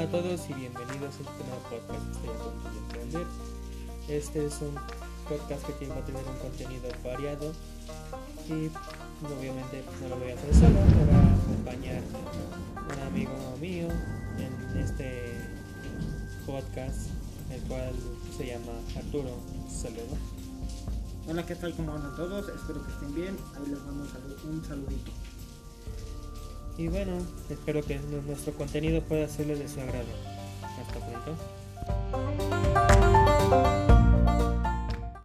a todos y bienvenidos a este nuevo podcast estoy a punto de emprender. Este es un podcast que va a tener un contenido variado y obviamente no lo voy a hacer solo, me va a acompañar un amigo mío en este podcast, el cual se llama Arturo. Saludo. Hola, ¿qué tal? ¿Cómo andan todos? Espero que estén bien. Ahí les mando un, un saludito. Y bueno, espero que nuestro contenido pueda serles de su agrado. Hasta pronto.